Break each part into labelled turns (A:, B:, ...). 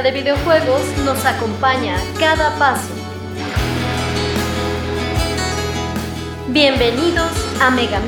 A: de videojuegos nos acompaña a cada paso. Bienvenidos a Mega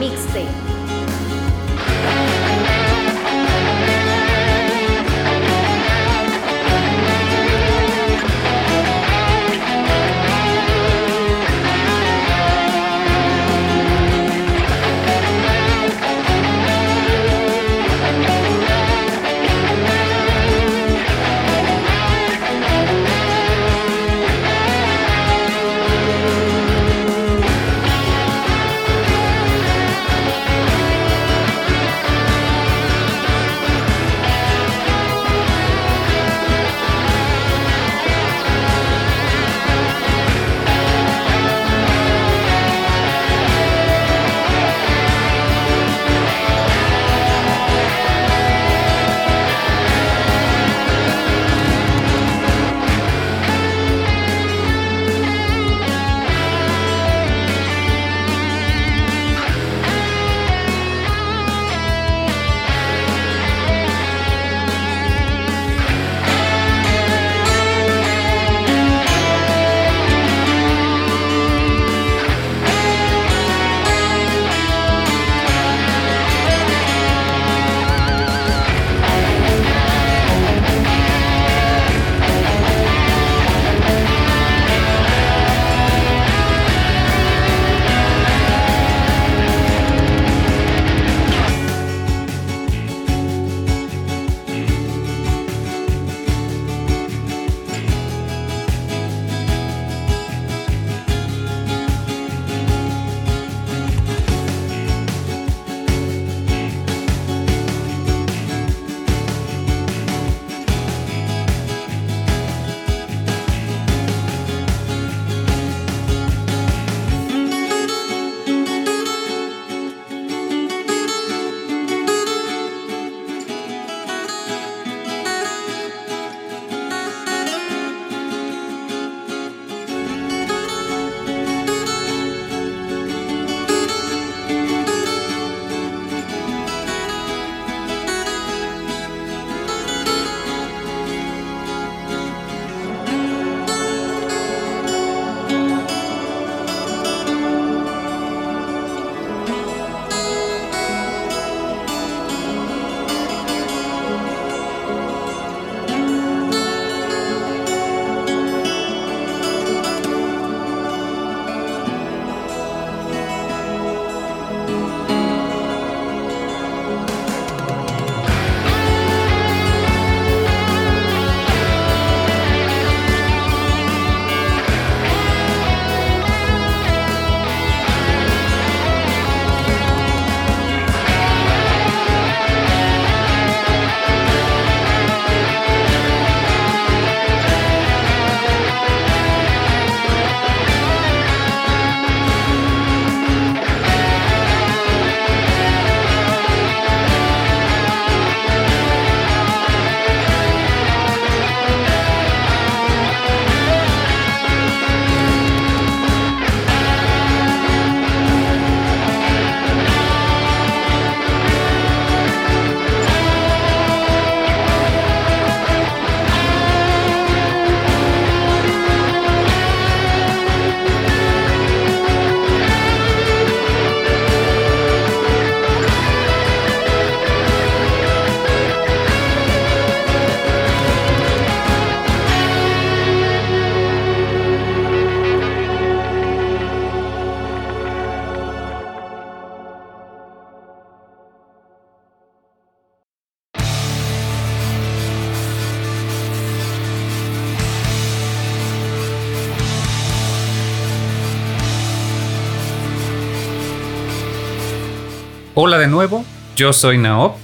B: de nuevo, yo soy Naop.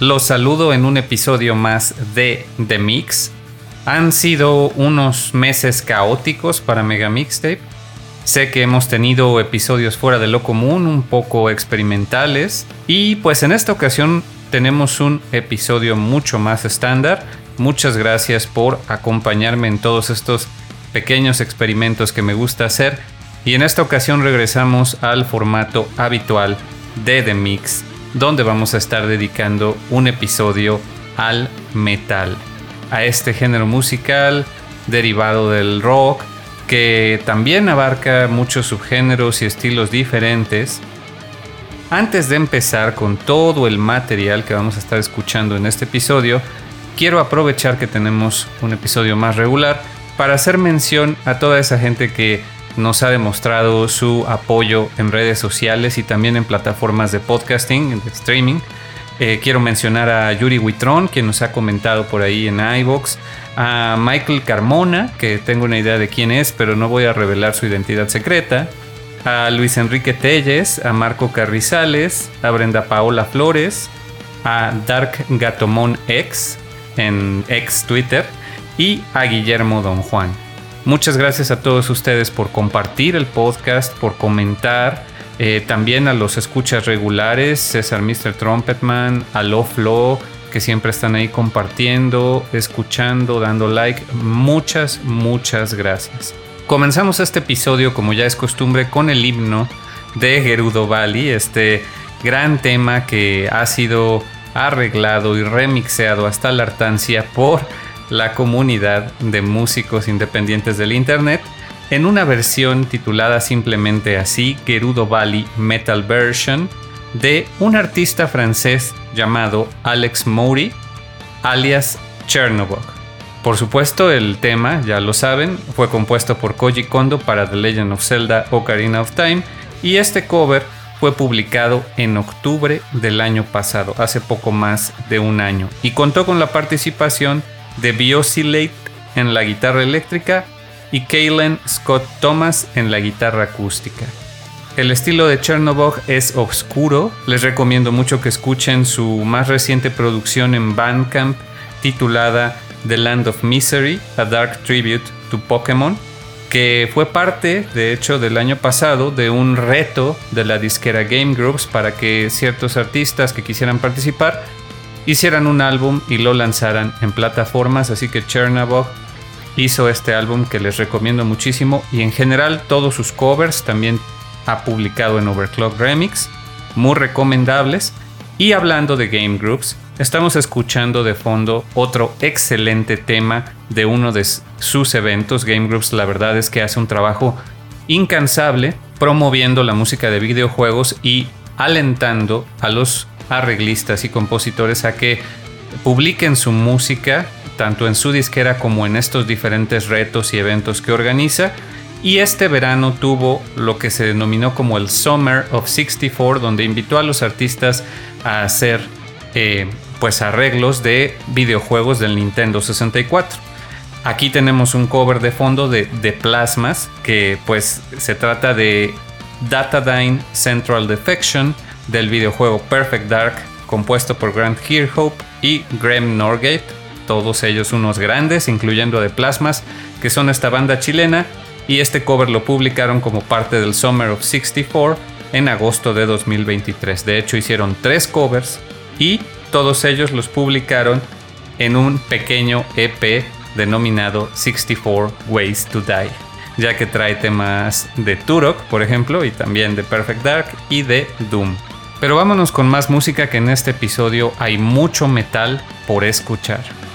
B: Los saludo en un episodio más de The Mix. Han sido unos meses caóticos para Mega Mixtape. Sé que hemos tenido episodios fuera de lo común, un poco experimentales. Y pues en esta ocasión tenemos un episodio mucho más estándar. Muchas gracias por acompañarme en todos estos pequeños experimentos que me gusta hacer. Y en esta ocasión regresamos al formato habitual de The Mix donde vamos a estar dedicando un episodio al metal, a este género musical derivado del rock, que también abarca muchos subgéneros y estilos diferentes. Antes de empezar con todo el material que vamos a estar escuchando en este episodio, quiero aprovechar que tenemos un episodio más regular para hacer mención a toda esa gente que nos ha demostrado su apoyo en redes sociales y también en plataformas de podcasting, de streaming. Eh, quiero mencionar a Yuri Huitrón, quien nos ha comentado por ahí en iVoox, a Michael Carmona, que tengo una idea de quién es, pero no voy a revelar su identidad secreta, a Luis Enrique Telles, a Marco Carrizales, a Brenda Paola Flores, a Dark Gatomón X en ex Twitter y a Guillermo Don Juan. Muchas gracias a todos ustedes por compartir el podcast, por comentar. Eh, también a los escuchas regulares, César Mr. Trumpetman, a Lo Flo, que siempre están ahí compartiendo, escuchando, dando like. Muchas, muchas gracias. Comenzamos este episodio, como ya es costumbre, con el himno de Gerudo Valley, este gran tema que ha sido arreglado y remixeado hasta la hartancia por la comunidad de músicos independientes del Internet en una versión titulada simplemente así, Gerudo Valley Metal Version, de un artista francés llamado Alex Moury, alias Chernobog. Por supuesto, el tema, ya lo saben, fue compuesto por Koji Kondo para The Legend of Zelda Ocarina of Time y este cover fue publicado en octubre del año pasado, hace poco más de un año, y contó con la participación Biosylate en la guitarra eléctrica y Kaylen Scott Thomas en la guitarra acústica. El estilo de Chernobyl es oscuro, les recomiendo mucho que escuchen su más reciente producción en Bandcamp titulada The Land of Misery, A Dark Tribute to Pokémon, que fue parte, de hecho, del año pasado de un reto de la disquera Game Groups para que ciertos artistas que quisieran participar hicieran un álbum y lo lanzaran en plataformas, así que Chernobyl hizo este álbum que les recomiendo muchísimo y en general todos sus covers también ha publicado en Overclock Remix, muy recomendables. Y hablando de Game Groups, estamos escuchando de fondo otro excelente tema de uno de sus eventos. Game Groups la verdad es que hace un trabajo incansable promoviendo la música de videojuegos y alentando a los arreglistas y compositores a que publiquen su música tanto en su disquera como en estos diferentes retos y eventos que organiza. Y este verano tuvo lo que se denominó como el Summer of 64, donde invitó a los artistas a hacer eh, pues arreglos de videojuegos del Nintendo 64. Aquí tenemos un cover de fondo de, de Plasmas, que pues se trata de Datadyne Central Defection, del videojuego Perfect Dark, compuesto por Grant Kirkhope y Graham Norgate, todos ellos unos grandes, incluyendo a The Plasmas, que son esta banda chilena, y este cover lo publicaron como parte del Summer of 64 en agosto de 2023. De hecho, hicieron tres covers y todos ellos los publicaron en un pequeño EP denominado 64 Ways to Die, ya que trae temas de Turok, por ejemplo, y también de Perfect Dark y de Doom. Pero vámonos con más música que en este episodio hay mucho metal por escuchar.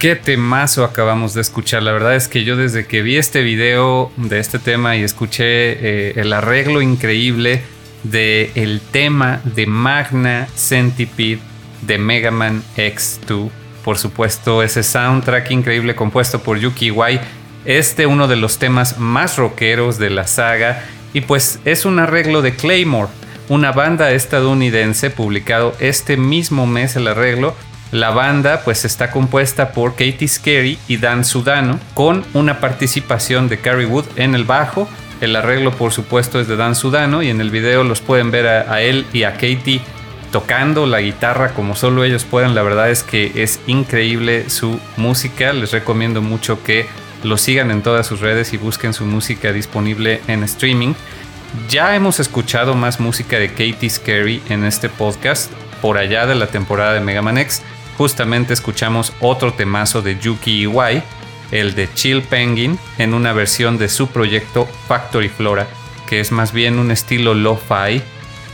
B: Qué temazo acabamos de escuchar. La verdad es que yo desde que vi este video de este tema y escuché eh, el arreglo increíble del el tema de Magna Centipede de Mega Man X2. Por supuesto, ese soundtrack increíble compuesto por Yuki Iwai. Este uno de los temas más rockeros de la saga. Y pues es un arreglo de Claymore, una banda estadounidense publicado este mismo mes el arreglo la banda pues está compuesta por Katie Scary y Dan Sudano con una participación de Carrie Wood en el bajo. El arreglo por supuesto es de Dan Sudano y en el video los pueden ver a, él y a Katie tocando la guitarra como solo ellos pueden. La verdad es que es increíble su música. Les recomiendo mucho que lo sigan en todas sus redes y busquen su música disponible en streaming. Ya hemos escuchado más música de Katie Scary en este podcast por allá de la temporada de Mega Man X justamente escuchamos otro temazo de Yuki Iwai, el de Chill Penguin, en una versión de su proyecto Factory Flora, que es más bien un estilo lo-fi,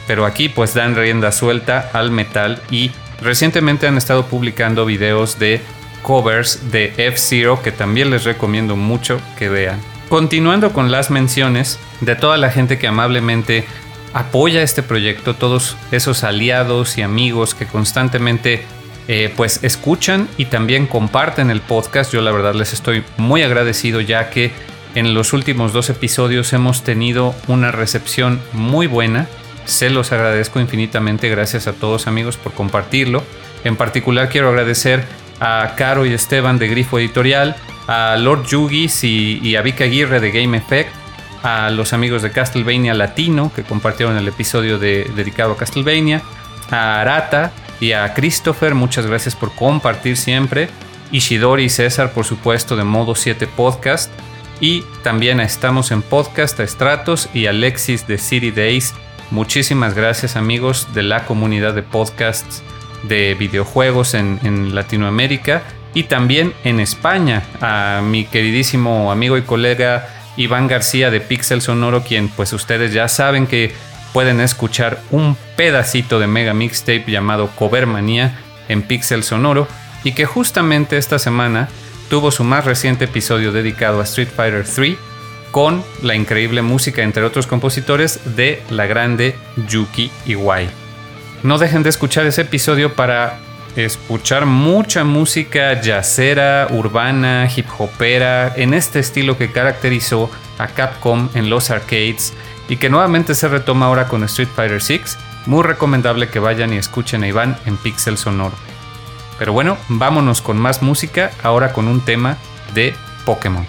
B: pero aquí pues dan rienda suelta al metal y recientemente han estado publicando videos de covers de F-Zero que también les recomiendo mucho que vean. Continuando con las menciones de toda la gente que amablemente apoya este proyecto, todos esos aliados y amigos que constantemente eh, pues escuchan y también comparten el podcast. Yo la verdad les estoy muy agradecido ya que en los últimos dos episodios hemos tenido una recepción muy buena. Se los agradezco infinitamente. Gracias a todos amigos por compartirlo. En particular quiero agradecer a Caro y Esteban de Grifo Editorial, a Lord Yugis y, a Vika Aguirre de Game Effect, a los amigos de Castlevania Latino que compartieron el episodio dedicado a Castlevania, a Arata, y a Christopher, muchas gracias por compartir siempre. Ishidori y César, por supuesto, de Modo 7 Podcast. Y también Estamos en Podcast, a Stratos y Alexis de City Days. Muchísimas gracias amigos de la comunidad de podcasts de videojuegos en, en Latinoamérica y también en España. A mi queridísimo amigo y colega Iván García de Pixel Sonoro, quien pues ustedes ya saben que pueden escuchar un pedacito de Mega Mixtape llamado Covermanía en Pixel Sonoro y que justamente esta semana tuvo su más reciente episodio dedicado a Street Fighter 3 con la increíble música, entre otros compositores, de la grande Yuki Iwai. No dejen de escuchar ese episodio para escuchar mucha música jazzera, urbana, hip hopera, en este estilo que caracterizó a Capcom en los arcades y que nuevamente se retoma ahora con Street Fighter VI, muy recomendable que vayan y escuchen a Iván en Pixel Sonoro. Pero bueno, vámonos con más música, ahora con un tema de Pokémon.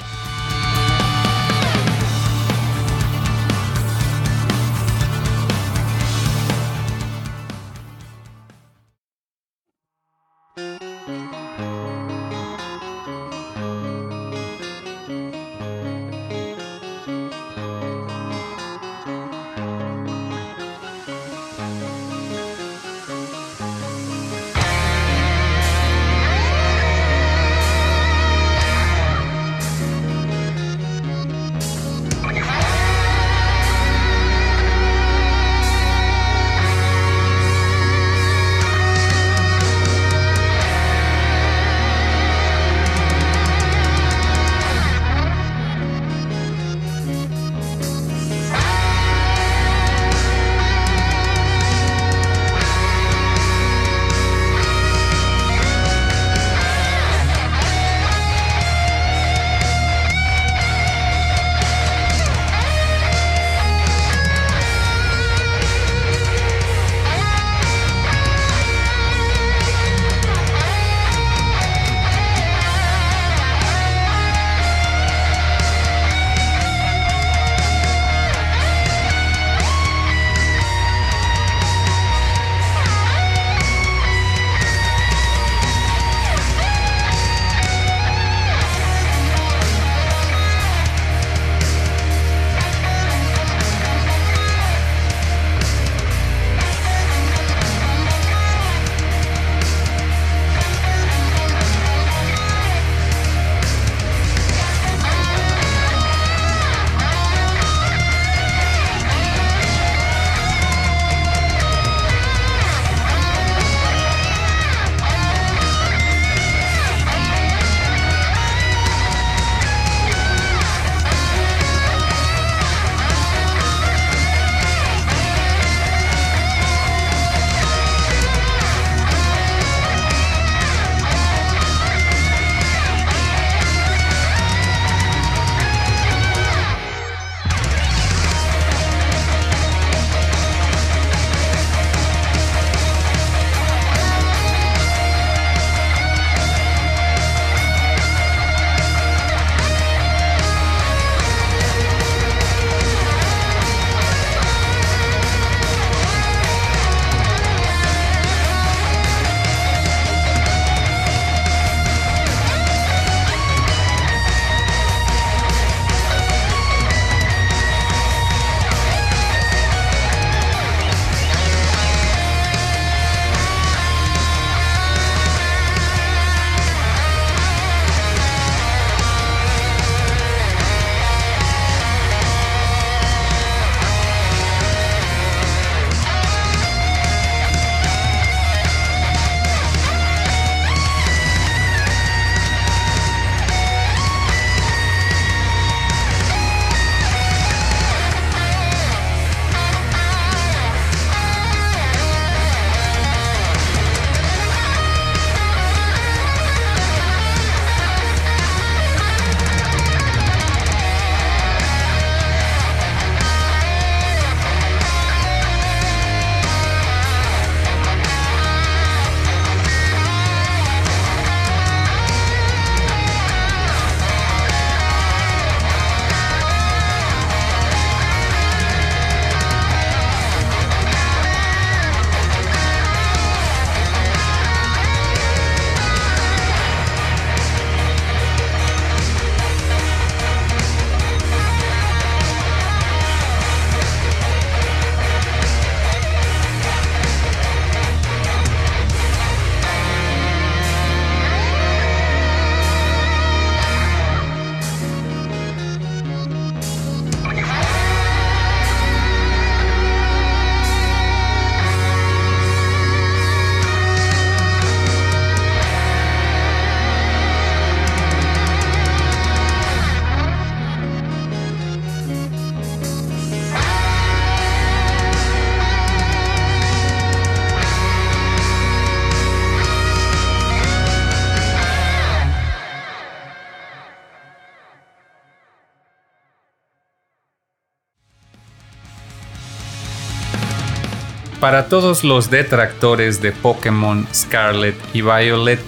B: Para todos los detractores de Pokémon Scarlet y Violet,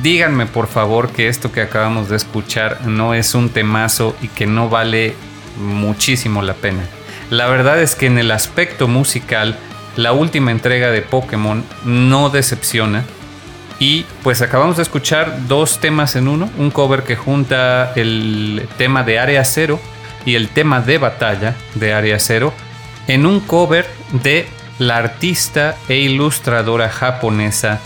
B: díganme por favor que esto que acabamos de escuchar no es un temazo y que no vale muchísimo la pena. La verdad es que en el aspecto musical, la última entrega de Pokémon no decepciona. Y pues acabamos de escuchar dos temas en uno, un cover que junta el tema de Área Cero y el tema de batalla de Área Cero en un cover de la artista e ilustradora japonesa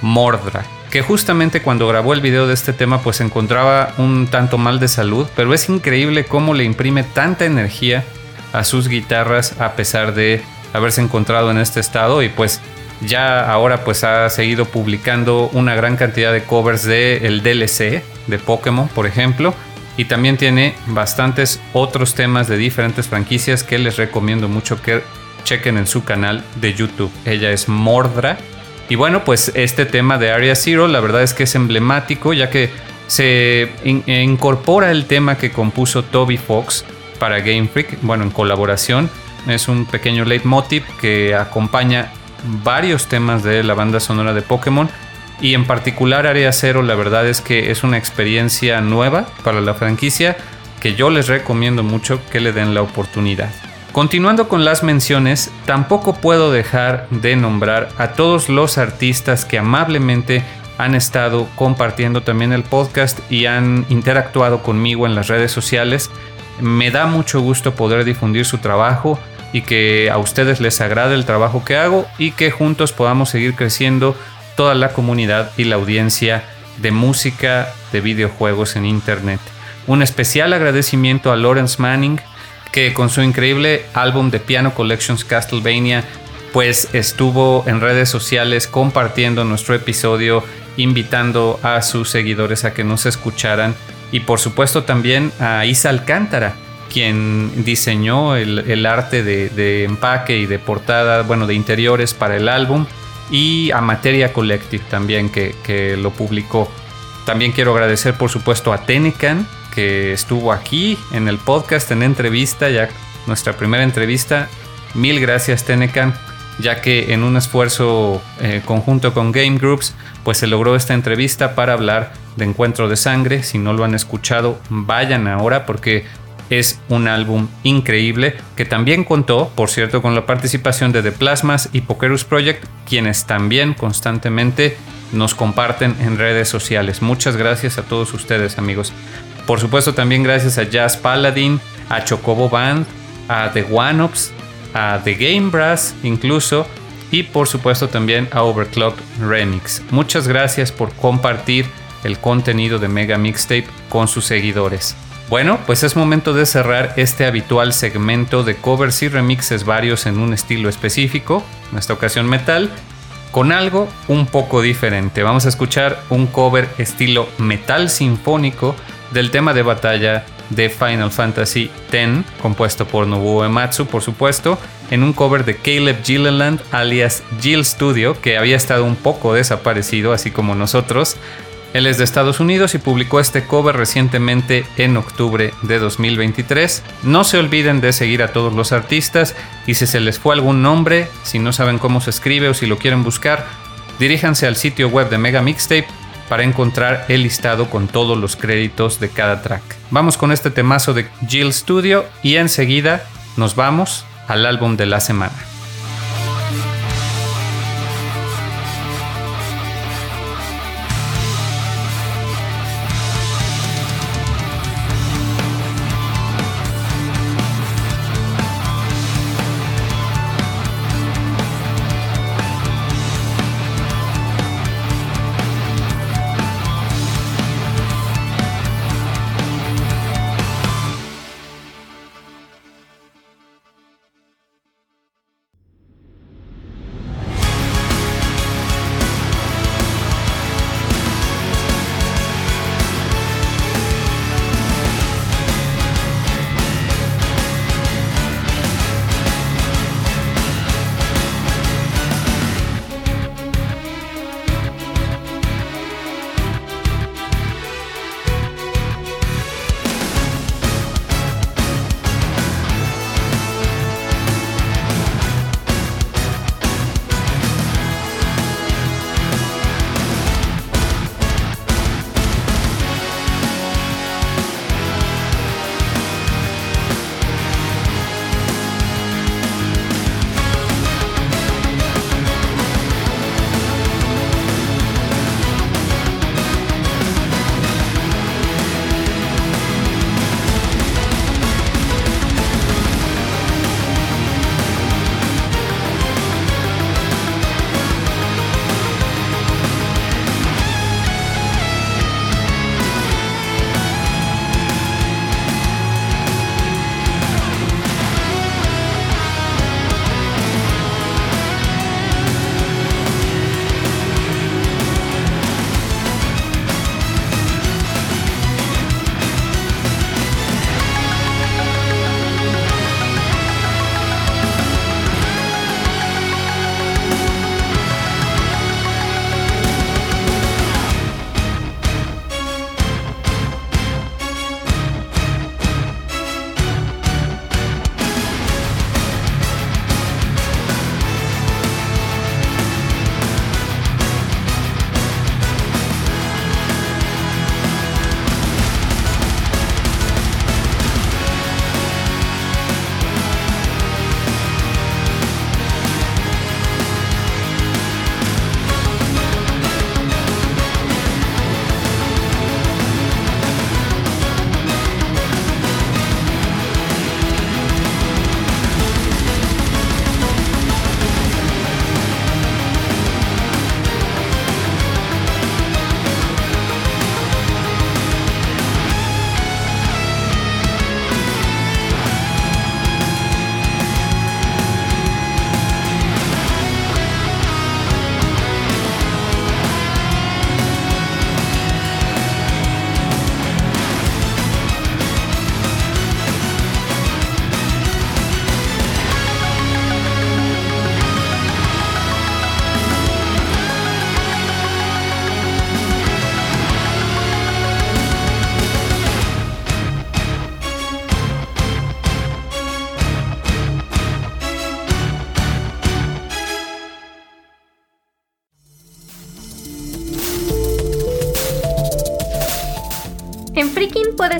B: Mordra, que justamente cuando grabó el video de este tema pues se encontraba un tanto mal de salud, pero es increíble cómo le imprime tanta energía a sus guitarras a pesar de haberse encontrado en este estado y pues ya ahora pues ha seguido publicando una gran cantidad de covers de el DLC de Pokémon, por ejemplo, y también tiene bastantes otros temas de diferentes franquicias que les recomiendo mucho que chequen en su canal de YouTube. Ella es Mordra. Y bueno, pues este tema de Area Zero la verdad es que es emblemático ya que se incorpora el tema que compuso Toby Fox para Game Freak, bueno, en colaboración. Es un pequeño leitmotiv que acompaña varios temas de la banda sonora de Pokémon y en particular Área Cero la verdad es que es una experiencia nueva para la franquicia que yo les recomiendo mucho que le den la oportunidad. Continuando con las menciones, tampoco puedo dejar de nombrar a todos los artistas que amablemente han estado compartiendo también el podcast y han interactuado conmigo en las redes sociales. Me da mucho gusto poder difundir su trabajo y que a ustedes les agrade el trabajo que hago y que juntos podamos seguir creciendo toda la comunidad y la audiencia de música de videojuegos en Internet. Un especial agradecimiento a Lawrence Manning, que con su increíble álbum de Piano Collections Castlevania, pues estuvo en redes sociales compartiendo nuestro episodio, invitando a sus seguidores a que nos escucharan. Y por supuesto también a Isa Alcántara, quien diseñó el, arte de, empaque y de portada, bueno, de interiores para el álbum y a Materia Collective también que, lo publicó. También quiero agradecer por supuesto a Tenecan que estuvo aquí en el podcast en entrevista, ya nuestra primera entrevista. Mil gracias Tenecan, ya que en un esfuerzo eh, conjunto con Game Groups, pues se logró esta entrevista para hablar de Encuentro de Sangre. Si no lo han escuchado, vayan ahora porque es un álbum increíble que también contó, por cierto, con la participación de The Plasmas y Pokerus Project, quienes también constantemente nos comparten en redes sociales. Muchas gracias a todos ustedes, amigos. Por supuesto, también gracias a Jazz Paladin, a Chocobo Band, a The One Ups, a The Game Brass, incluso, y por supuesto también a Overclock Remix. Muchas gracias por compartir el contenido de Mega Mixtape con sus seguidores. Bueno, pues es momento de cerrar este habitual segmento de covers y remixes varios en un estilo específico, en esta ocasión metal, con algo un poco diferente. Vamos a escuchar un cover estilo metal sinfónico del tema de batalla de Final Fantasy X, compuesto por Nobuo Ematsu, por supuesto, en un cover de Caleb Gilliland, alias Jill Studio, que había estado un poco desaparecido, así como nosotros, él es de Estados Unidos y publicó este cover recientemente en octubre de 2023. No se olviden de seguir a todos los artistas y si se les fue algún nombre, si no saben cómo se escribe o si lo quieren buscar, diríjanse al sitio web de Mega Mixtape para encontrar el listado con todos los créditos de cada track. Vamos con este temazo de Jill Studio y enseguida nos vamos al álbum de la semana.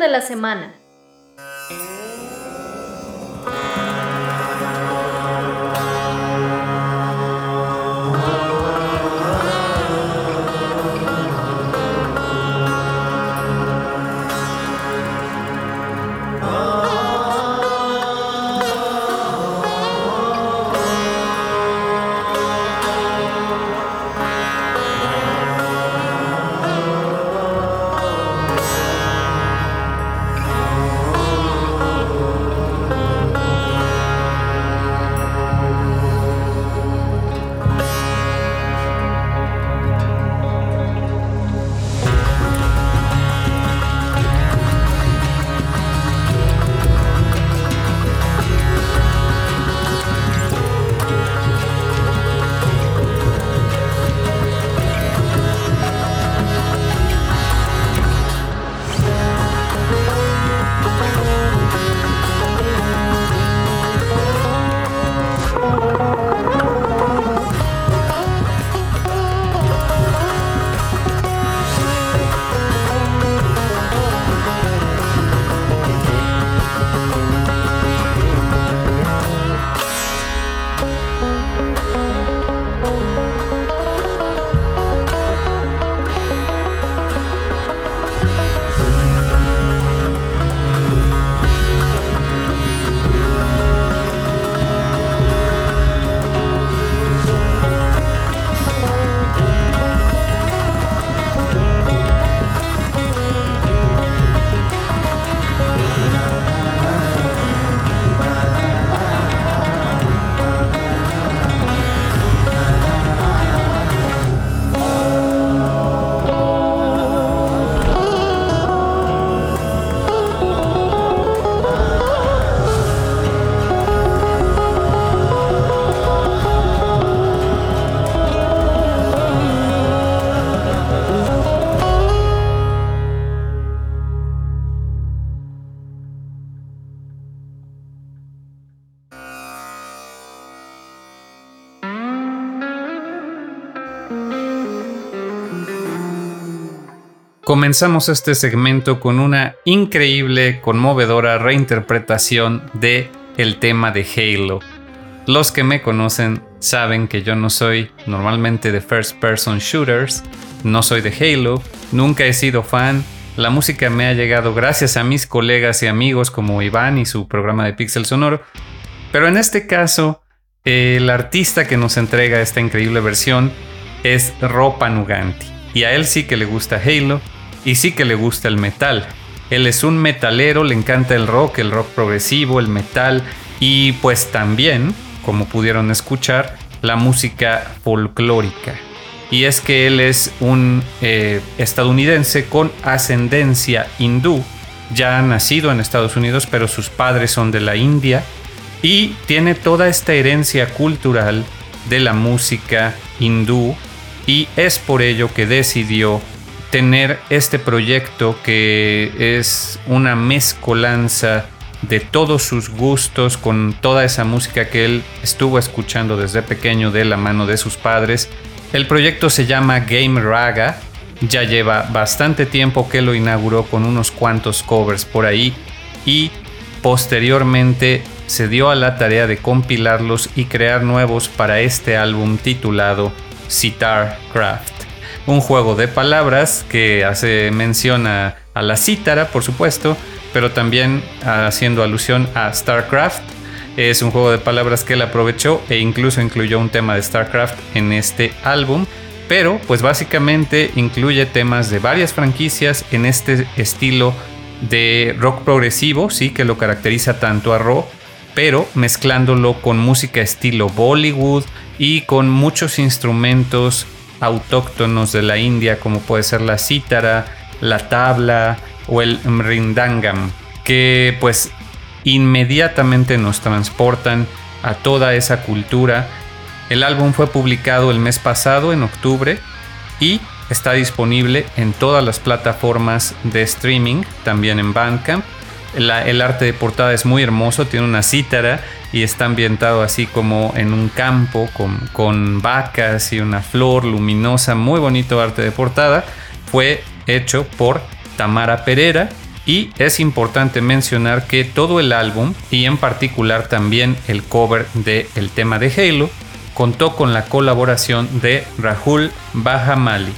A: De la semana.
B: Comenzamos este segmento con una increíble, conmovedora reinterpretación de el tema de Halo. Los que me conocen saben que yo no soy normalmente de first person shooters, no soy de Halo, nunca he sido fan. La música me ha llegado gracias a mis colegas y amigos como Iván y su programa de Pixel Sonoro, pero en este caso el artista que nos entrega esta increíble versión es Ropa Nuganti. Y a él sí que le gusta Halo, y sí que le gusta el metal. Él es un metalero, le encanta el rock, el rock progresivo, el metal y pues también, como pudieron escuchar, la música folclórica. Y es que él es un eh, estadounidense con ascendencia hindú, ya nacido en Estados Unidos, pero sus padres son de la India y tiene toda esta herencia cultural de la música hindú y es por ello que decidió tener este proyecto que es una mezcolanza de todos sus gustos con toda esa música que él estuvo escuchando desde pequeño de la mano de sus padres. El proyecto se llama Game Raga, ya lleva bastante tiempo que lo inauguró con unos cuantos covers por ahí y posteriormente se dio a la tarea de compilarlos y crear nuevos para este álbum titulado Sitar Craft un juego de palabras que hace mención a, la cítara, por supuesto, pero también haciendo alusión a StarCraft. Es un juego de palabras que él aprovechó e incluso incluyó un tema de StarCraft en este álbum. Pero pues básicamente incluye temas de varias franquicias en este estilo de rock progresivo, sí, que lo caracteriza tanto a Ro, pero mezclándolo con música estilo Bollywood y con muchos instrumentos autóctonos de la India como puede ser la cítara, la tabla o el mrindangam, que pues inmediatamente nos transportan a toda esa cultura. El álbum fue publicado el mes pasado, en octubre, y está disponible en todas las plataformas de streaming, también en Bandcamp. El arte de portada es muy hermoso, tiene una cítara y está ambientado así como en un campo con, vacas y una flor luminosa, muy bonito arte de portada. Fue hecho por Tamara Pereira, y es importante mencionar que todo el álbum, y en particular también el cover del el tema de Halo, contó con la colaboración de Rahul Bahamali,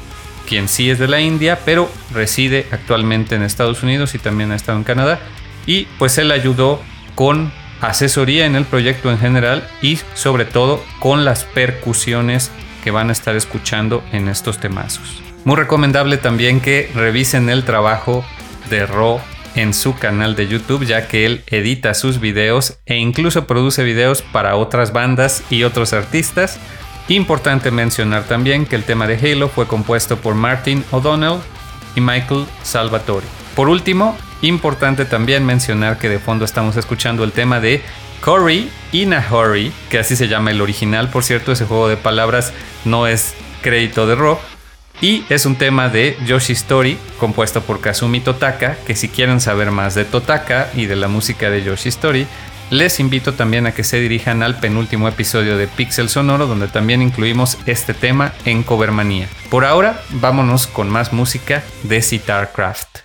B: quien sí es de la India, pero reside actualmente en Estados Unidos y también ha estado en Canadá. Y pues él ayudó con asesoría en el proyecto en general y sobre todo con las percusiones que van a estar escuchando en estos temazos. Muy recomendable también que revisen el trabajo de Ro en su canal de YouTube ya que él edita sus videos e incluso produce videos para otras bandas y otros artistas. Importante mencionar también que el tema de Halo fue compuesto por Martin O'Donnell y Michael Salvatore. Por último, importante también mencionar que de fondo estamos escuchando el tema de Cory in a Hurry, que así se llama el original, por cierto, ese juego de palabras no es crédito de rock, y es un tema de Yoshi Story, compuesto por Kazumi Totaka, que si quieren saber más de Totaka y de la música de Yoshi Story, les invito también a que se dirijan al penúltimo episodio de Pixel Sonoro, donde también incluimos este tema en Covermanía. Por ahora, vámonos con más música de Craft.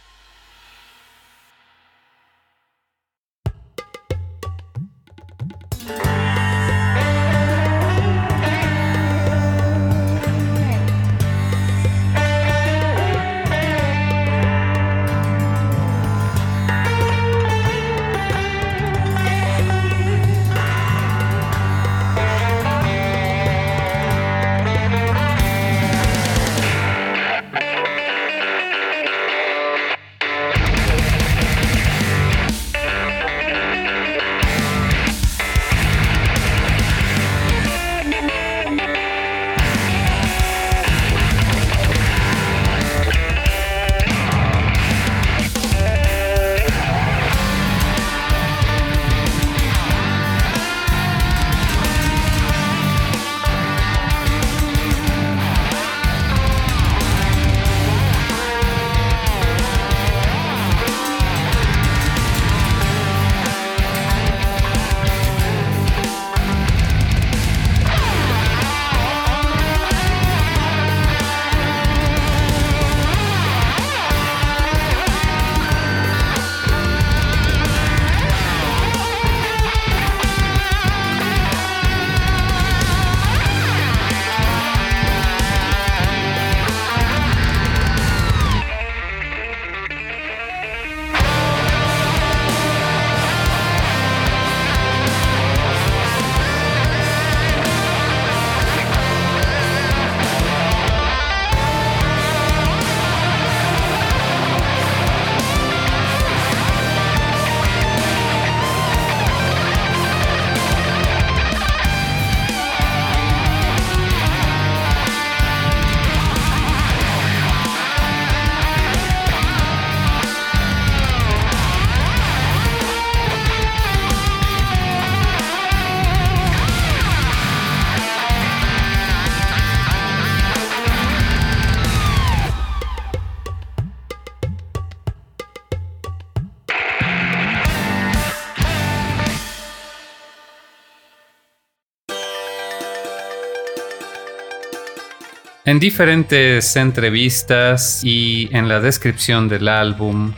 B: En diferentes entrevistas y en la descripción del álbum,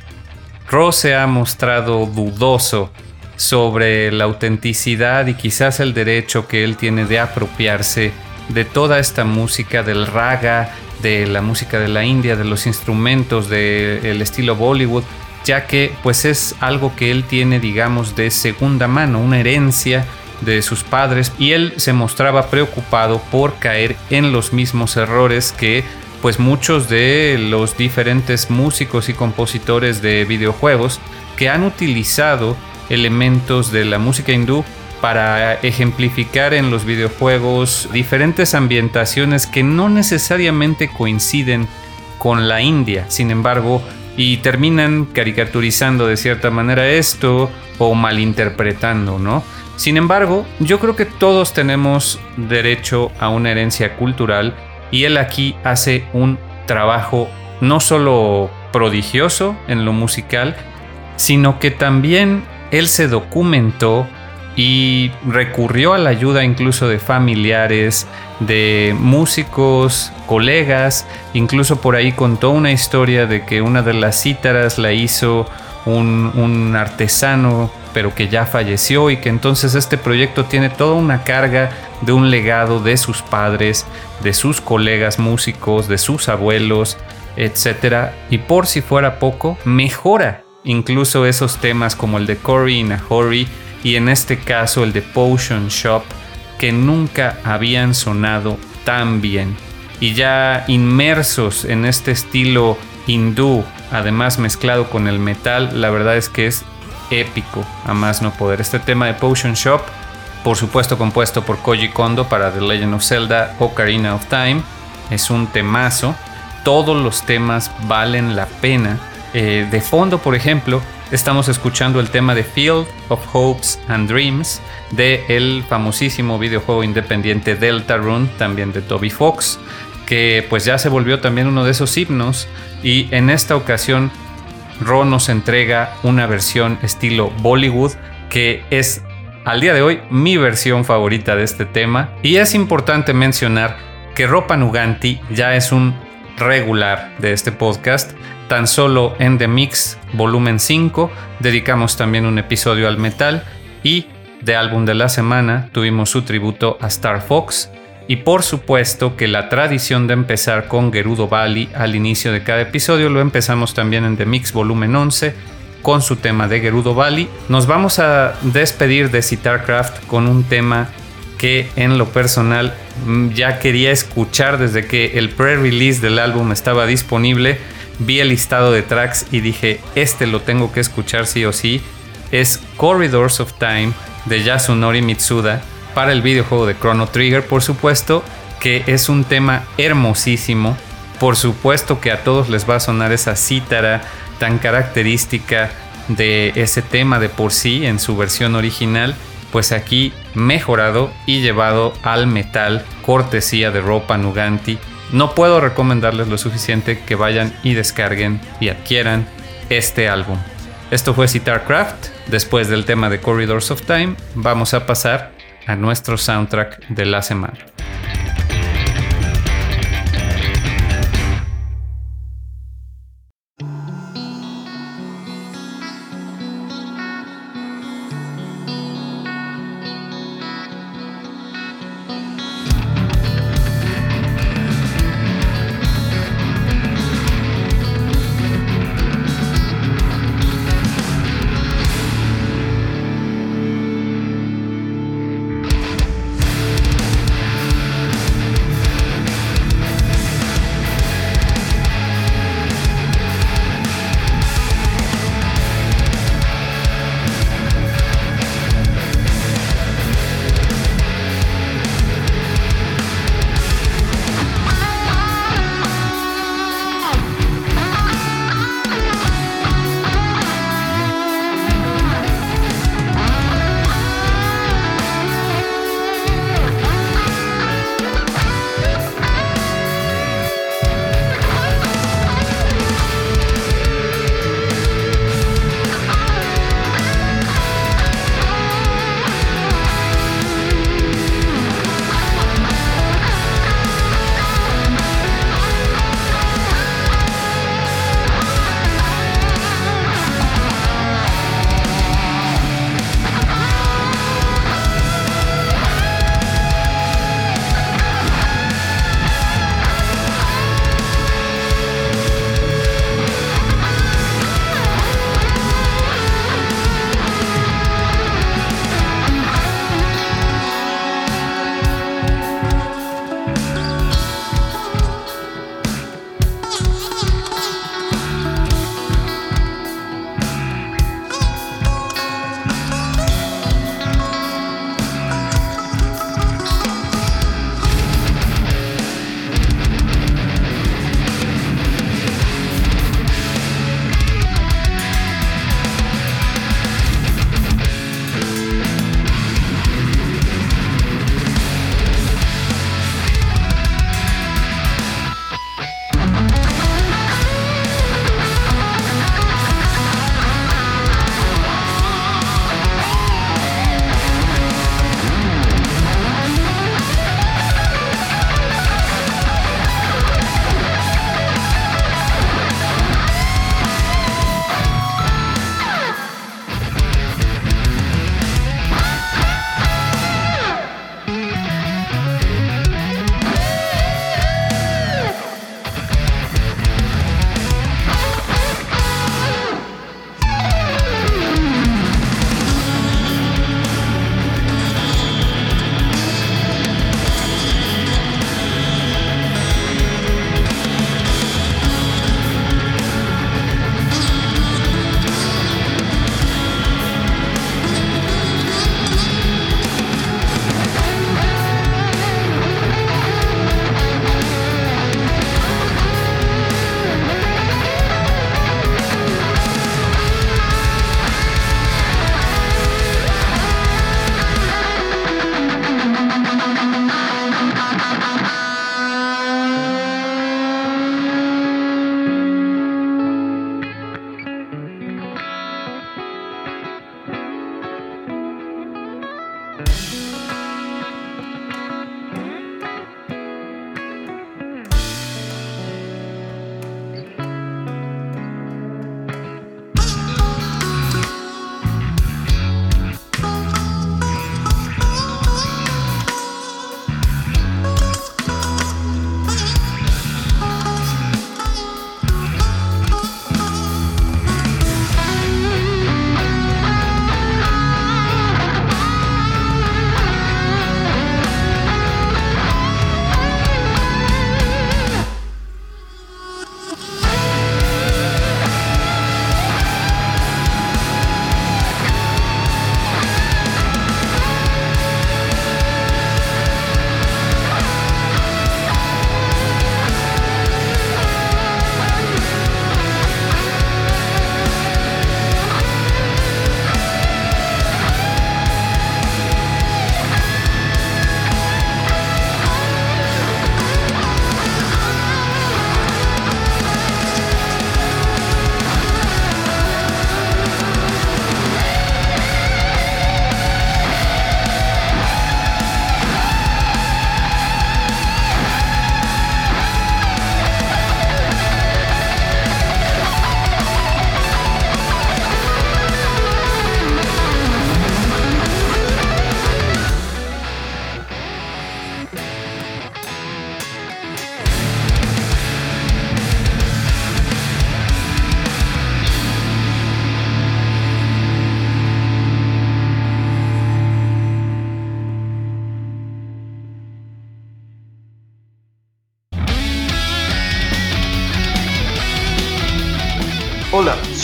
B: Ross se ha mostrado dudoso sobre la autenticidad y quizás el derecho que él tiene de apropiarse de toda esta música del raga, de la música de la India, de los instrumentos del estilo Bollywood, ya que pues es algo que él tiene digamos de segunda mano, una herencia de sus padres y él se mostraba preocupado por caer en los mismos errores que pues muchos de los diferentes músicos y compositores de videojuegos que han utilizado elementos de la música hindú para ejemplificar en los videojuegos diferentes ambientaciones que no necesariamente coinciden con la India, sin embargo, y terminan caricaturizando de cierta manera esto o malinterpretando, ¿no? Sin embargo, yo creo que todos tenemos derecho a una herencia cultural y él aquí hace un trabajo no solo prodigioso en lo musical, sino que también él se documentó y recurrió a la ayuda incluso de familiares, de músicos, colegas, incluso por ahí contó una historia de que una de las cítaras la hizo un, artesano, pero que ya falleció y que entonces este proyecto tiene toda una carga de un legado de sus padres, de sus colegas músicos, de sus abuelos, etc. Y por si fuera poco, mejora incluso esos temas como el de Cory in a Hurry y en este caso el de Potion Shop que nunca habían sonado tan bien. Y ya inmersos en este estilo hindú, además mezclado con el metal, la verdad es que es épico, a más no poder. Este tema de Potion Shop, por supuesto compuesto por Koji Kondo para The Legend of Zelda Ocarina of Time, es un temazo. Todos los temas valen la pena. Eh, de fondo, por ejemplo, estamos escuchando el tema de Field of Hopes and Dreams de el famosísimo videojuego independiente Deltarune, también de Toby Fox, que pues ya se volvió también uno de esos himnos y en esta ocasión Ro nos entrega una versión estilo Bollywood que es al día de hoy mi versión favorita de este tema. Y es importante mencionar que Ropa Nuganti ya es un regular de este podcast. Tan solo en The Mix volumen 5 dedicamos también un episodio al metal y de álbum de la semana tuvimos su tributo a Star Fox y por supuesto que la tradición de empezar con Gerudo Bali al inicio de cada episodio lo empezamos también en The Mix volumen 11 con su tema de Gerudo Bali. Nos vamos a despedir de Citarcraft con un tema que en lo personal mm, ya quería escuchar desde que el pre-release del álbum estaba disponible. Vi el listado de tracks y dije, este lo tengo que escuchar sí o sí. Es Corridors of Time de Yasunori Mitsuda para el videojuego de Chrono Trigger, por supuesto, que es un tema hermosísimo. Por supuesto que a todos les va a sonar esa cítara tan característica de ese tema de por sí en su versión original, pues aquí mejorado y llevado al metal, cortesía de ropa Nuganti. No puedo recomendarles lo suficiente que vayan y descarguen y adquieran este álbum. Esto fue Citarcraft. Después del tema de Corridors of Time, vamos a pasar a nuestro soundtrack de la semana.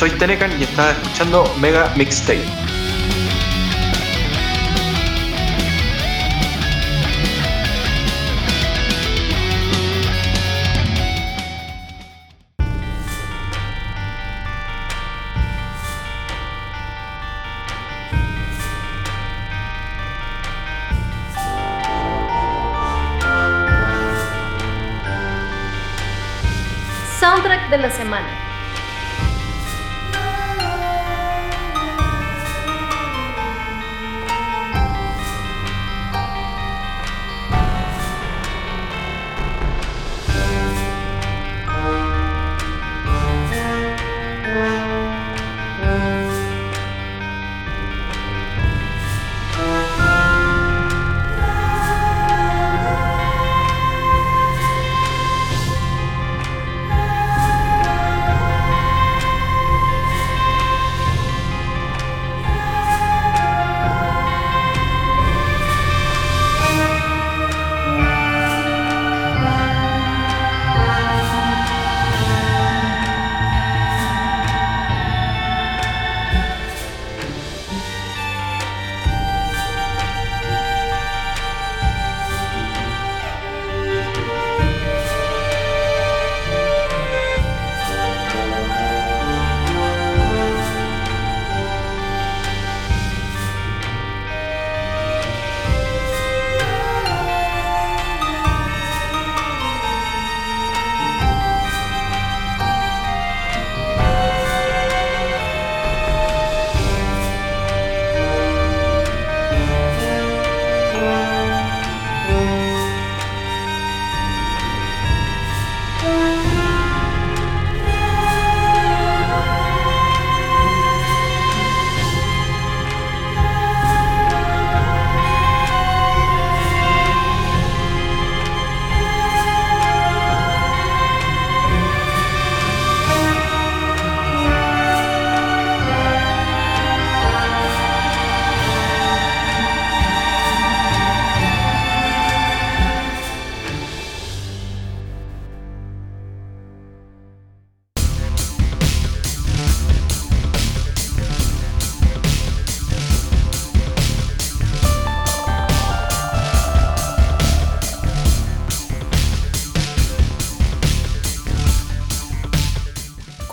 C: Soy Tenecan y estás escuchando Mega Mixtape.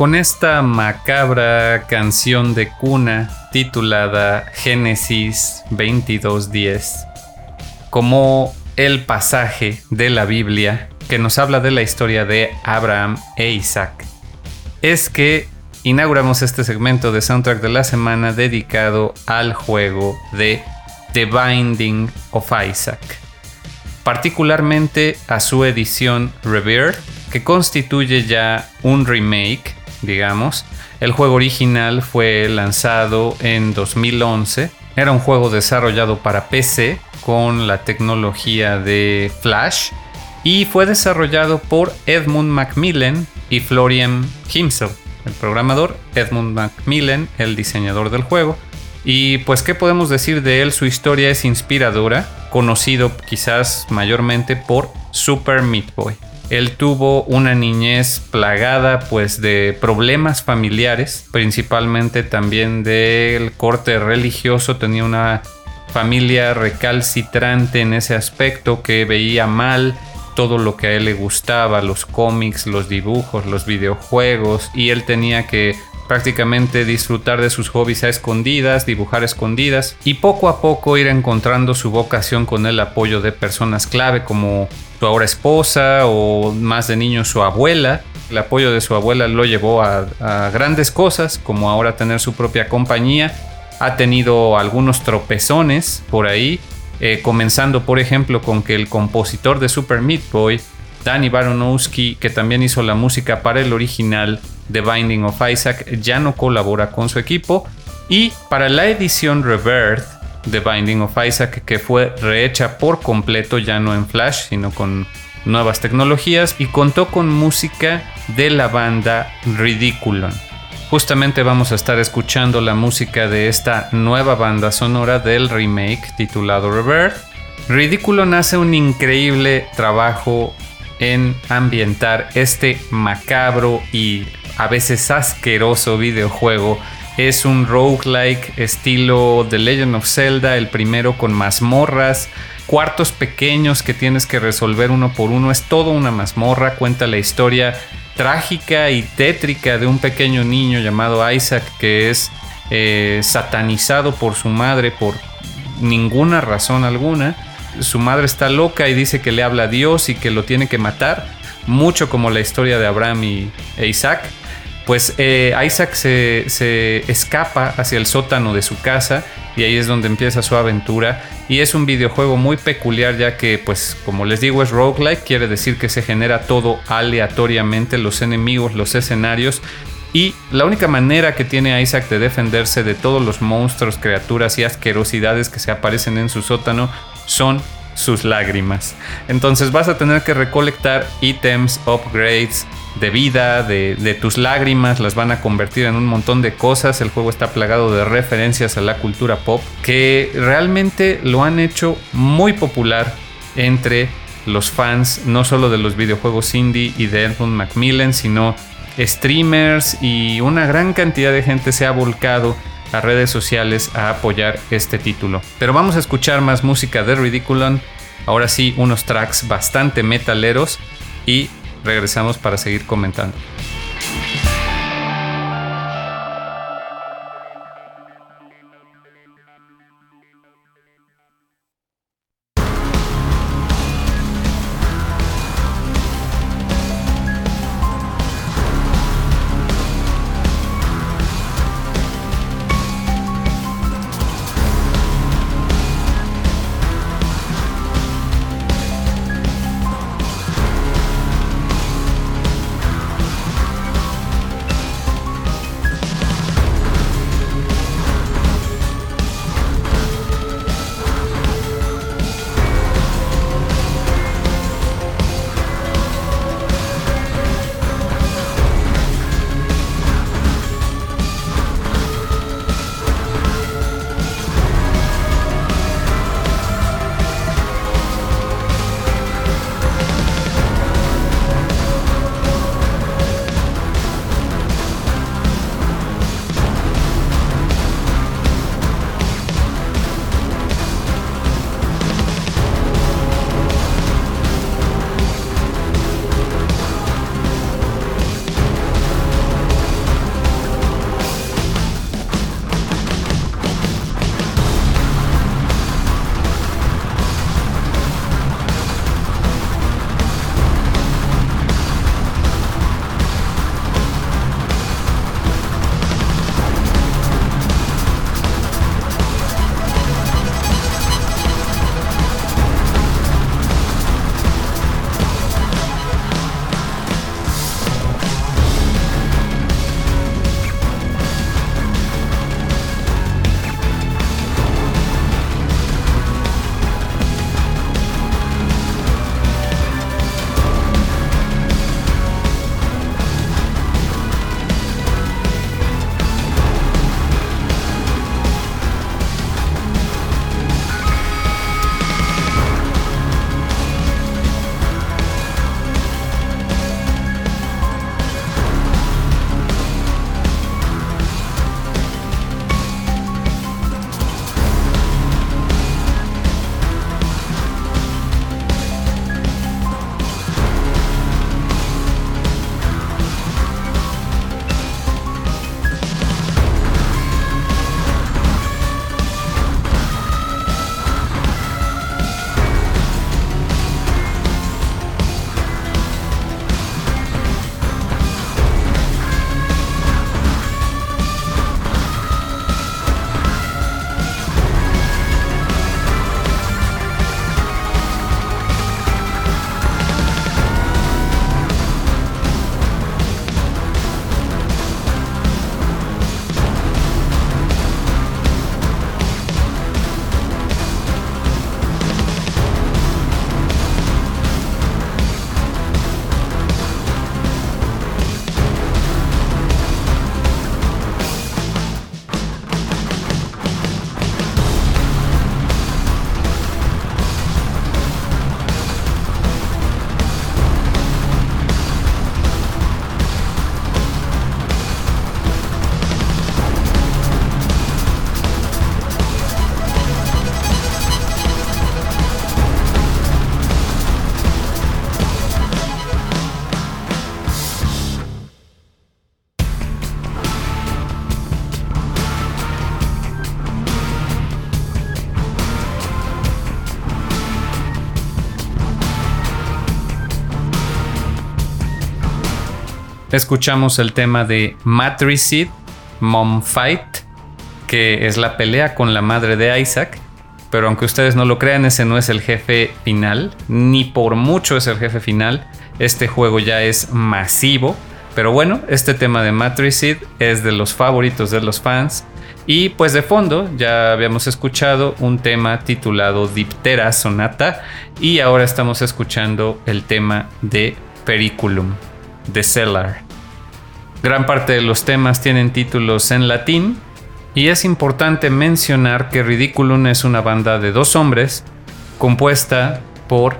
B: Con esta macabra canción de cuna titulada Génesis 22.10 como el pasaje de la Biblia que nos habla de la historia de Abraham e Isaac. Es que inauguramos este segmento de soundtrack de la semana dedicado al juego de The Binding of Isaac, particularmente a su edición Rebirth, que constituye ya un remake digamos. El juego original fue lanzado en 2011. Era un juego desarrollado para PC con la tecnología de Flash y fue desarrollado por Edmund Macmillan y Florian Himsel, el programador, Edmund Macmillan, el diseñador del juego. Y pues, ¿qué podemos decir de él? Su historia es inspiradora, conocido quizás mayormente por Super Meat Boy. Él tuvo una niñez plagada pues de problemas familiares, principalmente también del corte religioso, tenía una familia recalcitrante en ese aspecto que veía mal todo lo que a él le gustaba, los cómics, los dibujos, los videojuegos, y él tenía que prácticamente disfrutar de sus hobbies a escondidas, dibujar escondidas, y poco a poco ir encontrando su vocación con el apoyo de personas clave como su ahora esposa o más de niño su abuela. El apoyo de su abuela lo llevó a, grandes cosas, como ahora tener su propia compañía. Ha tenido algunos tropezones por ahí, eh, comenzando por ejemplo con que el compositor de Super Meat Boy, Danny Baronowski, que también hizo la música para el original The Binding of Isaac, ya no colabora con su equipo. Y para la edición Rebirth, The Binding of Isaac, que fue rehecha por completo, ya no en Flash, sino con nuevas tecnologías, y contó con música de la banda Ridiculon. Justamente vamos a estar escuchando la música de esta nueva banda sonora del remake titulado Rebirth. Ridiculon hace un increíble trabajo en ambientar este macabro y a veces asqueroso videojuego. Es un roguelike estilo The Legend of Zelda, el primero con mazmorras, cuartos pequeños que tienes que resolver uno por uno. Es todo una mazmorra, cuenta la historia trágica y tétrica de un pequeño niño llamado Isaac que es eh, satanizado por su madre por ninguna razón alguna. Su madre está loca y dice que le habla a Dios y que lo tiene que matar, mucho como la historia de Abraham y, e Isaac. Pues eh, Isaac se, escapa hacia el sótano de su casa y ahí es donde empieza su aventura y es un videojuego muy peculiar ya que pues como les digo es roguelike quiere decir que se genera todo aleatoriamente los enemigos los escenarios y la única manera que tiene Isaac de defenderse de todos los monstruos, criaturas y asquerosidades que se aparecen en su sótano son sus lágrimas. Entonces vas a tener que recolectar ítems, upgrades de vida, de, tus lágrimas, las van a convertir en un montón de cosas. El juego está plagado de referencias a la cultura pop que realmente lo han hecho muy popular entre los fans, no solo de los videojuegos indie y de Edmund Macmillan, sino streamers y una gran cantidad de gente se ha volcado a redes sociales a apoyar este título. Pero vamos a escuchar más música de Ridiculon, ahora sí unos tracks bastante metaleros y regresamos para seguir comentando. Escuchamos el tema de Matricid, Mom Fight, que es la pelea con la madre de Isaac. Pero aunque ustedes no lo crean, ese no es el jefe final, ni por mucho es el jefe final. Este juego ya es masivo. Pero bueno, este tema de Matricid es de los favoritos de los fans. Y pues de fondo ya habíamos escuchado un tema titulado Diptera Sonata y ahora estamos escuchando el tema de Periculum de Cellar. Gran parte de los temas tienen títulos en latín y es importante mencionar que Ridiculum es una banda de dos hombres compuesta por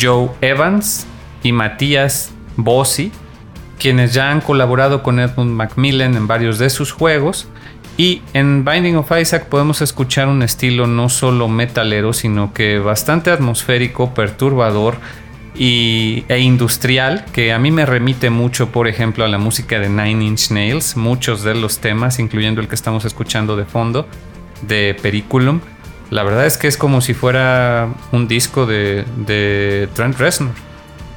B: Joe Evans y Matías Bossi, quienes ya han colaborado con Edmund Macmillan en varios de sus juegos y en Binding of Isaac podemos escuchar un estilo no solo metalero, sino que bastante atmosférico, perturbador y, e industrial, que a mí me remite mucho, por ejemplo, a la música de Nine Inch Nails, muchos de los temas, incluyendo el que estamos escuchando de fondo, de Periculum. La verdad es que es como si fuera un disco de, de Trent Reznor.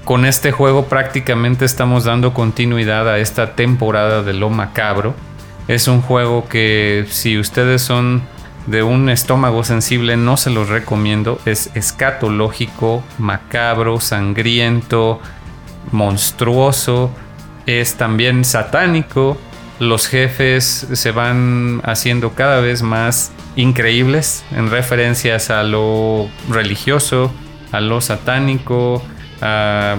B: Con este juego prácticamente estamos dando continuidad a esta temporada de lo macabro es un juego que si ustedes son de un estómago sensible no se los recomiendo. Es escatológico, macabro, sangriento, monstruoso. Es también satánico. Los jefes se van haciendo cada vez más increíbles en referencias a lo religioso, a lo satánico, a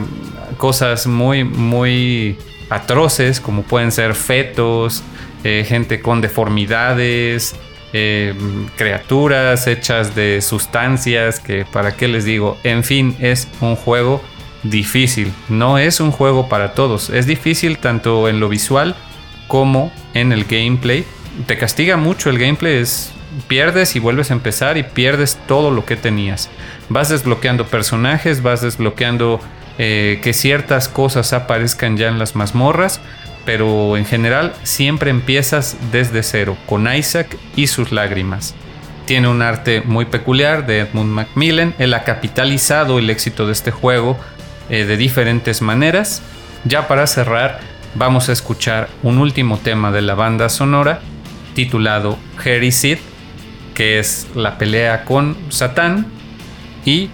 B: cosas muy, muy atroces como pueden ser fetos, eh, gente con deformidades, eh, criaturas hechas de sustancias, que para qué les digo, en fin, es un juego difícil, no es un juego para todos, es difícil tanto en lo visual como en el gameplay, te castiga mucho el gameplay, es pierdes y vuelves a empezar y pierdes todo lo que tenías. Vas desbloqueando personajes, vas desbloqueando eh, que ciertas cosas aparezcan ya en las mazmorras, pero en general siempre empiezas desde cero, con Isaac y sus lágrimas. Tiene un arte muy peculiar de Edmund Macmillan, él ha capitalizado el éxito de este juego eh, de diferentes maneras. Ya para cerrar, vamos a escuchar un último tema de la banda sonora titulado Harry Sid, que es la pelea con Satán y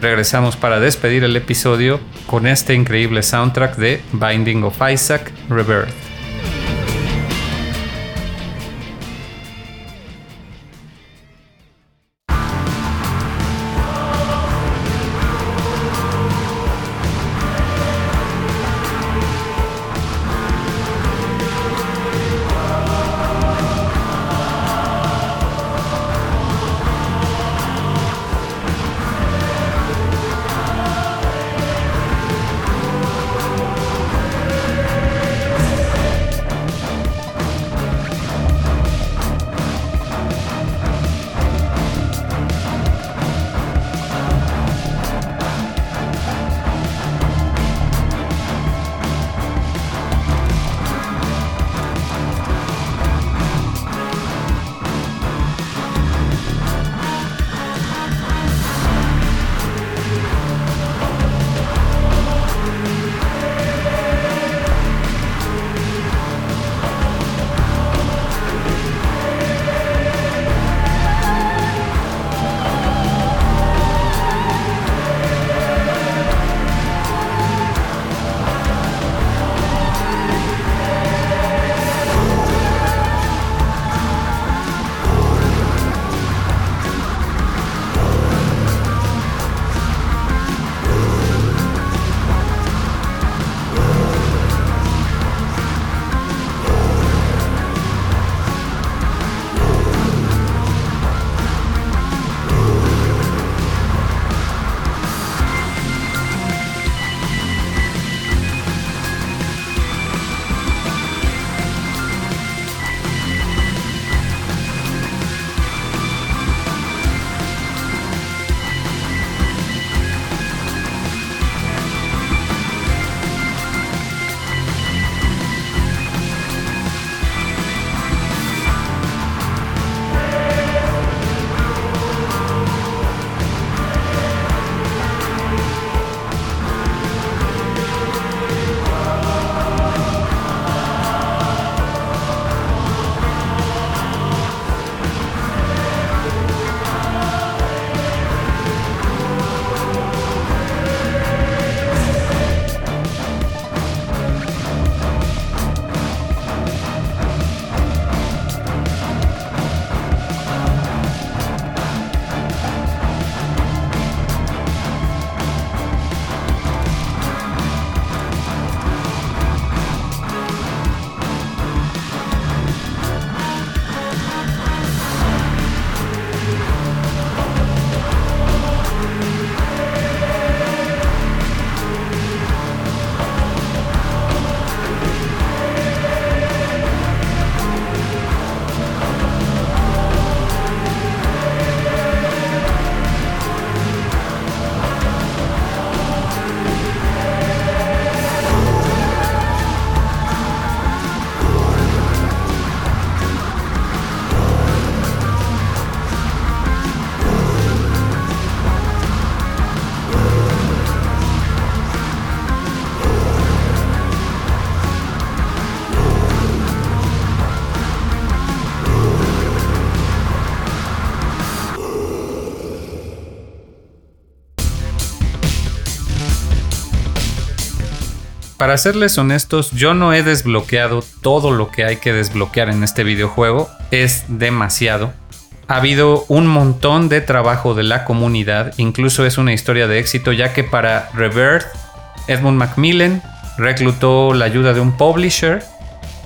B: regresamos para despedir el episodio con este increíble soundtrack de Binding of Isaac Rebirth. Para serles honestos, yo no he desbloqueado todo lo que hay que desbloquear en este videojuego. Es demasiado. Ha habido un montón de trabajo de la comunidad, incluso es una historia de éxito, ya que para Rebirth, Edmund Macmillan reclutó la ayuda de un publisher,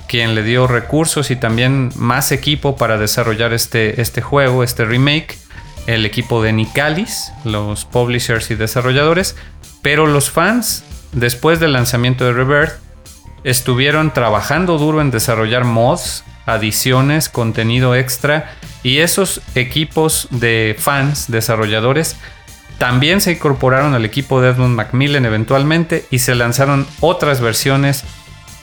B: quien le dio recursos y también más equipo para desarrollar este, este juego, este remake, el equipo de Nicalis, los publishers y desarrolladores, pero los fans, después del lanzamiento de Rebirth, estuvieron trabajando duro en desarrollar mods, adiciones, contenido extra y esos equipos de fans, desarrolladores, también se incorporaron al equipo de Edmund Macmillan eventualmente y se lanzaron otras versiones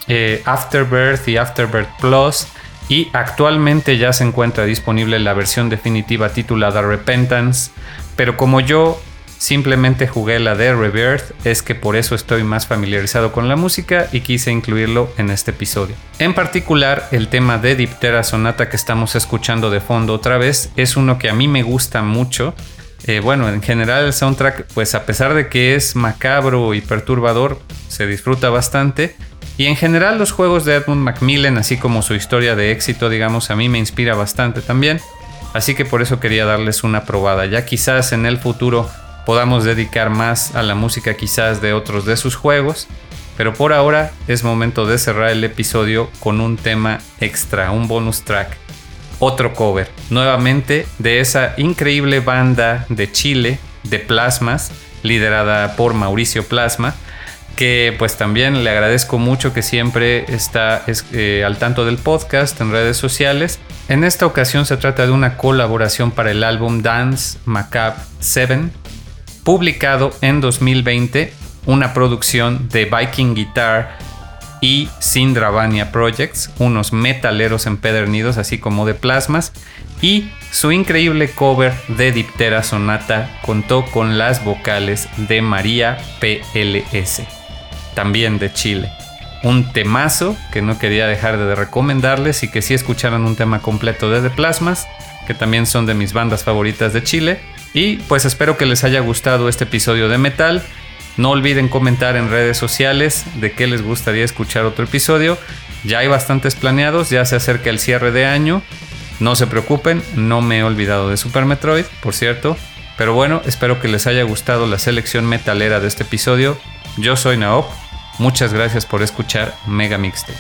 B: eh, Afterbirth y Afterbirth Plus y actualmente ya se encuentra disponible la versión definitiva titulada Repentance, pero como yo simplemente jugué la de Rebirth, es que por eso estoy más familiarizado con la música y quise incluirlo en este episodio. En particular, el tema de Diptera Sonata que estamos escuchando de fondo otra vez es uno que a mí me gusta mucho. Eh, bueno, en general el soundtrack, pues a pesar de que es macabro y perturbador, se disfruta bastante. Y en general los juegos de Edmund Macmillan, así como su historia de éxito, digamos, a mí me inspira bastante también. Así que por eso quería darles una probada. Ya quizás en el futuro podamos dedicar más a la música quizás de otros de sus juegos. Pero por ahora es momento de cerrar el episodio con un tema extra, un bonus track. Otro cover, nuevamente de esa increíble banda de Chile, de Plasmas, liderada por Mauricio Plasma, que pues también le agradezco mucho que siempre está eh, al tanto del podcast en redes sociales. En esta ocasión se trata de una colaboración para el álbum Dance Macabre 7 publicado en 2020, una producción de Viking Guitar y Sindravania Projects, unos metaleros empedernidos así como de plasmas, y su increíble cover de Diptera Sonata contó con las vocales de María PLS, también de Chile. Un temazo que no quería dejar de recomendarles y que si escucharon un tema completo de The Plasmas, que también son de mis bandas favoritas de Chile, y pues espero que les haya gustado este episodio de Metal. No olviden comentar en redes sociales de qué les gustaría escuchar otro episodio. Ya hay bastantes planeados, ya se acerca el cierre de año. No se preocupen, no me he olvidado de Super Metroid, por cierto. Pero bueno, espero que les haya gustado la selección metalera de este episodio. Yo soy Naop. Muchas gracias por escuchar Mega Mixtape.